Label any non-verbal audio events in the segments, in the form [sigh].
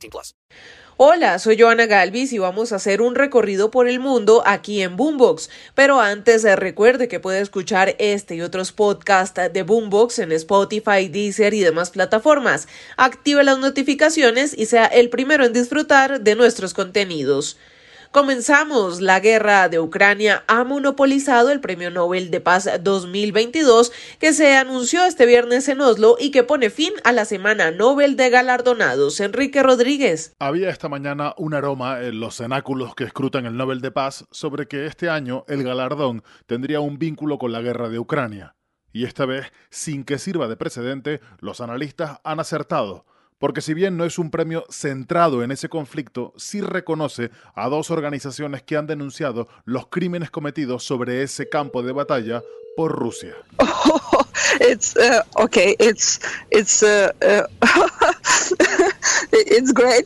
18 plus. Hola, soy Joana Galvis y vamos a hacer un recorrido por el mundo aquí en Boombox. Pero antes, eh, recuerde que puede escuchar este y otros podcasts de Boombox en Spotify, Deezer y demás plataformas. Active las notificaciones y sea el primero en disfrutar de nuestros contenidos. Comenzamos. La guerra de Ucrania ha monopolizado el Premio Nobel de Paz 2022 que se anunció este viernes en Oslo y que pone fin a la Semana Nobel de Galardonados. Enrique Rodríguez. Había esta mañana un aroma en los cenáculos que escrutan el Nobel de Paz sobre que este año el galardón tendría un vínculo con la guerra de Ucrania. Y esta vez, sin que sirva de precedente, los analistas han acertado porque si bien no es un premio centrado en ese conflicto, sí reconoce a dos organizaciones que han denunciado los crímenes cometidos sobre ese campo de batalla por Rusia. [laughs] uh, uh, uh, [laughs]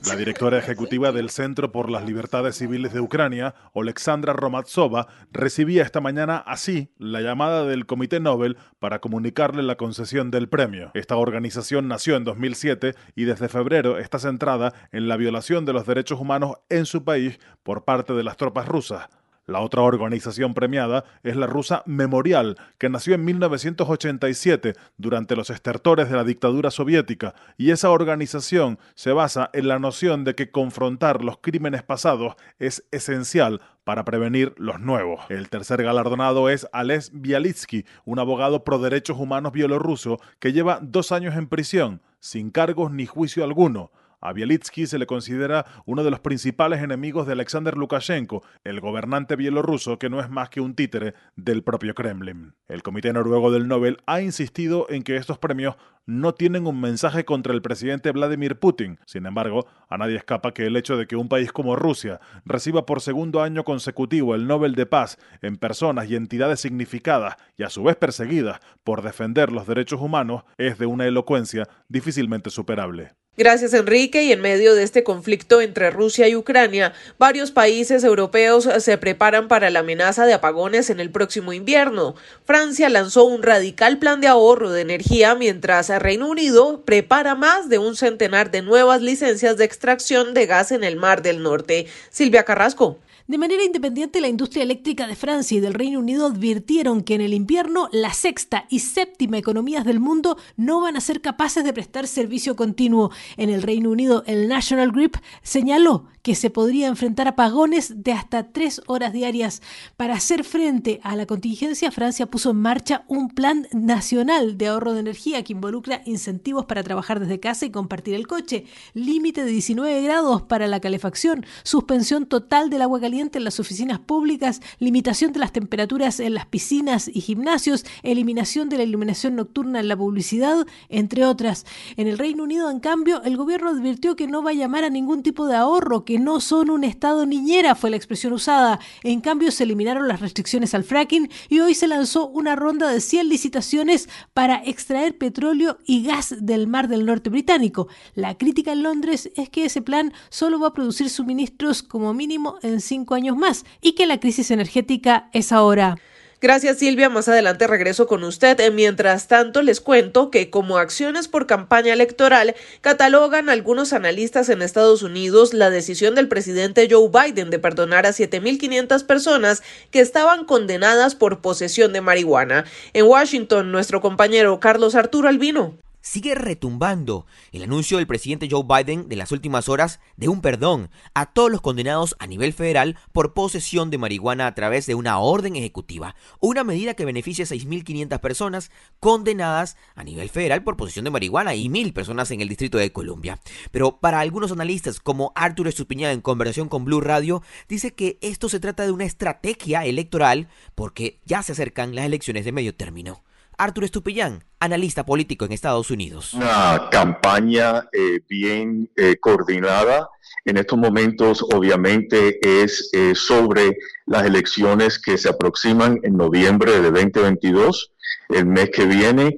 La directora ejecutiva del Centro por las Libertades Civiles de Ucrania, Alexandra Romatsova, recibía esta mañana así la llamada del Comité Nobel para comunicarle la concesión del premio. Esta organización nació en 2007 y desde febrero está centrada en la violación de los derechos humanos en su país por parte de las tropas rusas. La otra organización premiada es la rusa Memorial, que nació en 1987 durante los estertores de la dictadura soviética, y esa organización se basa en la noción de que confrontar los crímenes pasados es esencial para prevenir los nuevos. El tercer galardonado es Ales Bialitsky, un abogado pro derechos humanos bielorruso que lleva dos años en prisión, sin cargos ni juicio alguno. A Bielitsky se le considera uno de los principales enemigos de Alexander Lukashenko, el gobernante bielorruso que no es más que un títere del propio Kremlin. El Comité Noruego del Nobel ha insistido en que estos premios no tienen un mensaje contra el presidente Vladimir Putin. Sin embargo, a nadie escapa que el hecho de que un país como Rusia reciba por segundo año consecutivo el Nobel de Paz en personas y entidades significadas y a su vez perseguidas por defender los derechos humanos es de una elocuencia difícilmente superable. Gracias, Enrique. Y en medio de este conflicto entre Rusia y Ucrania, varios países europeos se preparan para la amenaza de apagones en el próximo invierno. Francia lanzó un radical plan de ahorro de energía, mientras Reino Unido prepara más de un centenar de nuevas licencias de extracción de gas en el Mar del Norte. Silvia Carrasco. De manera independiente, la industria eléctrica de Francia y del Reino Unido advirtieron que en el invierno la sexta y séptima economías del mundo no van a ser capaces de prestar servicio continuo. En el Reino Unido, el National Grid señaló que se podría enfrentar apagones de hasta tres horas diarias. Para hacer frente a la contingencia, Francia puso en marcha un plan nacional de ahorro de energía que involucra incentivos para trabajar desde casa y compartir el coche, límite de 19 grados para la calefacción, suspensión total del agua caliente en las oficinas públicas, limitación de las temperaturas en las piscinas y gimnasios, eliminación de la iluminación nocturna en la publicidad, entre otras. En el Reino Unido, en cambio, el gobierno advirtió que no va a llamar a ningún tipo de ahorro, que no son un estado niñera, fue la expresión usada. En cambio, se eliminaron las restricciones al fracking y hoy se lanzó una ronda de 100 licitaciones para extraer petróleo y gas del mar del norte británico. La crítica en Londres es que ese plan solo va a producir suministros como mínimo en años más y que la crisis energética es ahora. Gracias Silvia, más adelante regreso con usted. Mientras tanto, les cuento que como acciones por campaña electoral, catalogan algunos analistas en Estados Unidos la decisión del presidente Joe Biden de perdonar a 7.500 personas que estaban condenadas por posesión de marihuana. En Washington, nuestro compañero Carlos Arturo Albino sigue retumbando el anuncio del presidente Joe Biden de las últimas horas de un perdón a todos los condenados a nivel federal por posesión de marihuana a través de una orden ejecutiva, una medida que beneficia a 6.500 personas condenadas a nivel federal por posesión de marihuana y 1.000 personas en el Distrito de Columbia. Pero para algunos analistas, como Arturo Estupiñán en conversación con Blue Radio, dice que esto se trata de una estrategia electoral porque ya se acercan las elecciones de medio término. Arturo Estupillán, analista político en Estados Unidos. Una campaña eh, bien eh, coordinada. En estos momentos, obviamente, es eh, sobre las elecciones que se aproximan en noviembre de 2022, el mes que viene.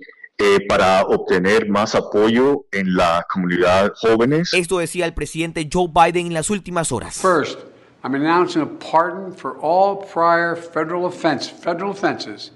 para obtener más apoyo en la comunidad jóvenes. Esto decía el presidente Joe Biden en las últimas horas. First, I'm announcing a pardon for all prior federal offense, federal offenses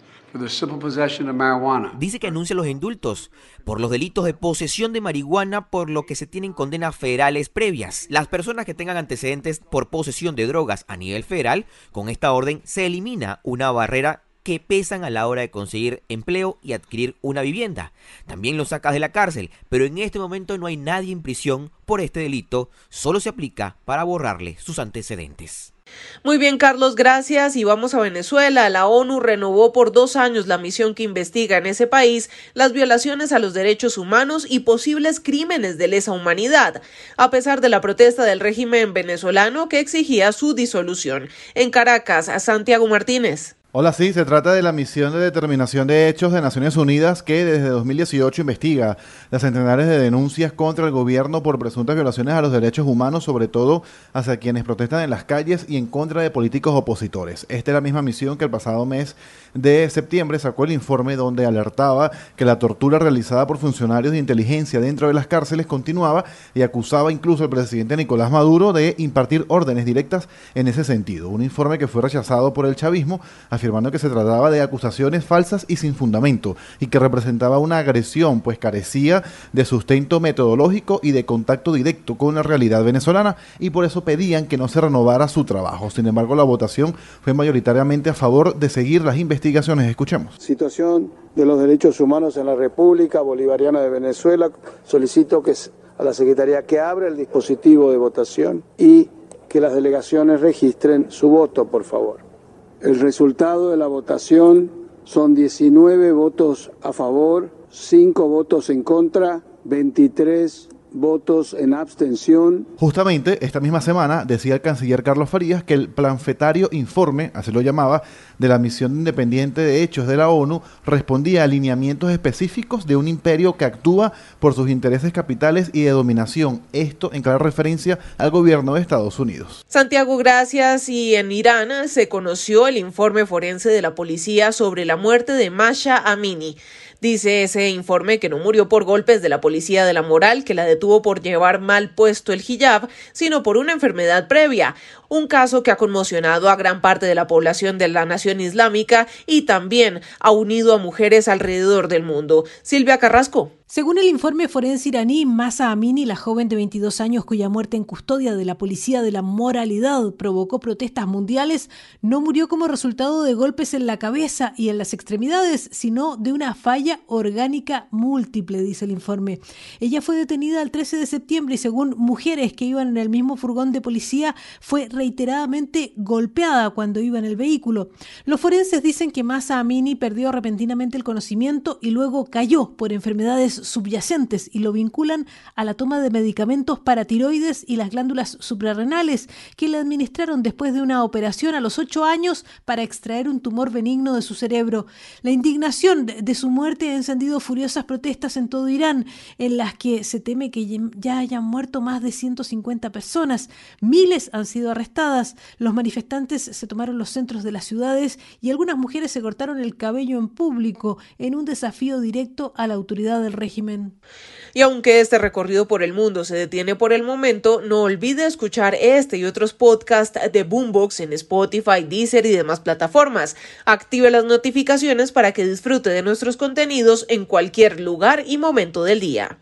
Dice que anuncia los indultos por los delitos de posesión de marihuana por lo que se tienen condenas federales previas. Las personas que tengan antecedentes por posesión de drogas a nivel federal, con esta orden se elimina una barrera que pesan a la hora de conseguir empleo y adquirir una vivienda. También lo sacas de la cárcel, pero en este momento no hay nadie en prisión por este delito, solo se aplica para borrarle sus antecedentes. Muy bien, Carlos, gracias. Y vamos a Venezuela. La ONU renovó por dos años la misión que investiga en ese país las violaciones a los derechos humanos y posibles crímenes de lesa humanidad, a pesar de la protesta del régimen venezolano que exigía su disolución. En Caracas, Santiago Martínez. Hola, sí, se trata de la misión de determinación de hechos de Naciones Unidas que desde 2018 investiga las centenares de denuncias contra el gobierno por presuntas violaciones a los derechos humanos, sobre todo hacia quienes protestan en las calles y en contra de políticos opositores. Esta es la misma misión que el pasado mes de septiembre sacó el informe donde alertaba que la tortura realizada por funcionarios de inteligencia dentro de las cárceles continuaba y acusaba incluso al presidente Nicolás Maduro de impartir órdenes directas en ese sentido. Un informe que fue rechazado por el chavismo afirmando que se trataba de acusaciones falsas y sin fundamento, y que representaba una agresión, pues carecía de sustento metodológico y de contacto directo con la realidad venezolana, y por eso pedían que no se renovara su trabajo. Sin embargo, la votación fue mayoritariamente a favor de seguir las investigaciones. Escuchemos. Situación de los derechos humanos en la República Bolivariana de Venezuela. Solicito que a la Secretaría que abra el dispositivo de votación y que las delegaciones registren su voto, por favor. El resultado de la votación son 19 votos a favor, 5 votos en contra, 23 votos en abstención. Justamente esta misma semana decía el canciller Carlos Farías que el planfetario informe, así lo llamaba, de la misión independiente de hechos de la ONU respondía a alineamientos específicos de un imperio que actúa por sus intereses capitales y de dominación. Esto en clara referencia al gobierno de Estados Unidos. Santiago, gracias. Y en Irán se conoció el informe forense de la policía sobre la muerte de Masha Amini. Dice ese informe que no murió por golpes de la policía de la moral que la detuvo por llevar mal puesto el hijab, sino por una enfermedad previa, un caso que ha conmocionado a gran parte de la población de la nación islámica y también ha unido a mujeres alrededor del mundo. Silvia Carrasco. Según el informe forense iraní, Masa Amini, la joven de 22 años cuya muerte en custodia de la policía de la moralidad provocó protestas mundiales, no murió como resultado de golpes en la cabeza y en las extremidades, sino de una falla orgánica múltiple, dice el informe. Ella fue detenida el 13 de septiembre y según mujeres que iban en el mismo furgón de policía, fue reiteradamente golpeada cuando iba en el vehículo. Los forenses dicen que Masa Amini perdió repentinamente el conocimiento y luego cayó por enfermedades subyacentes y lo vinculan a la toma de medicamentos para tiroides y las glándulas suprarrenales que le administraron después de una operación a los ocho años para extraer un tumor benigno de su cerebro. La indignación de su muerte ha encendido furiosas protestas en todo Irán, en las que se teme que ya hayan muerto más de 150 personas. Miles han sido arrestadas. Los manifestantes se tomaron los centros de las ciudades y algunas mujeres se cortaron el cabello en público en un desafío directo a la autoridad del Y aunque este recorrido por el mundo se detiene por el momento, no olvide escuchar este y otros podcasts de Boombox en Spotify, Deezer y demás plataformas. Active las notificaciones para que disfrute de nuestros contenidos en cualquier lugar y momento del día.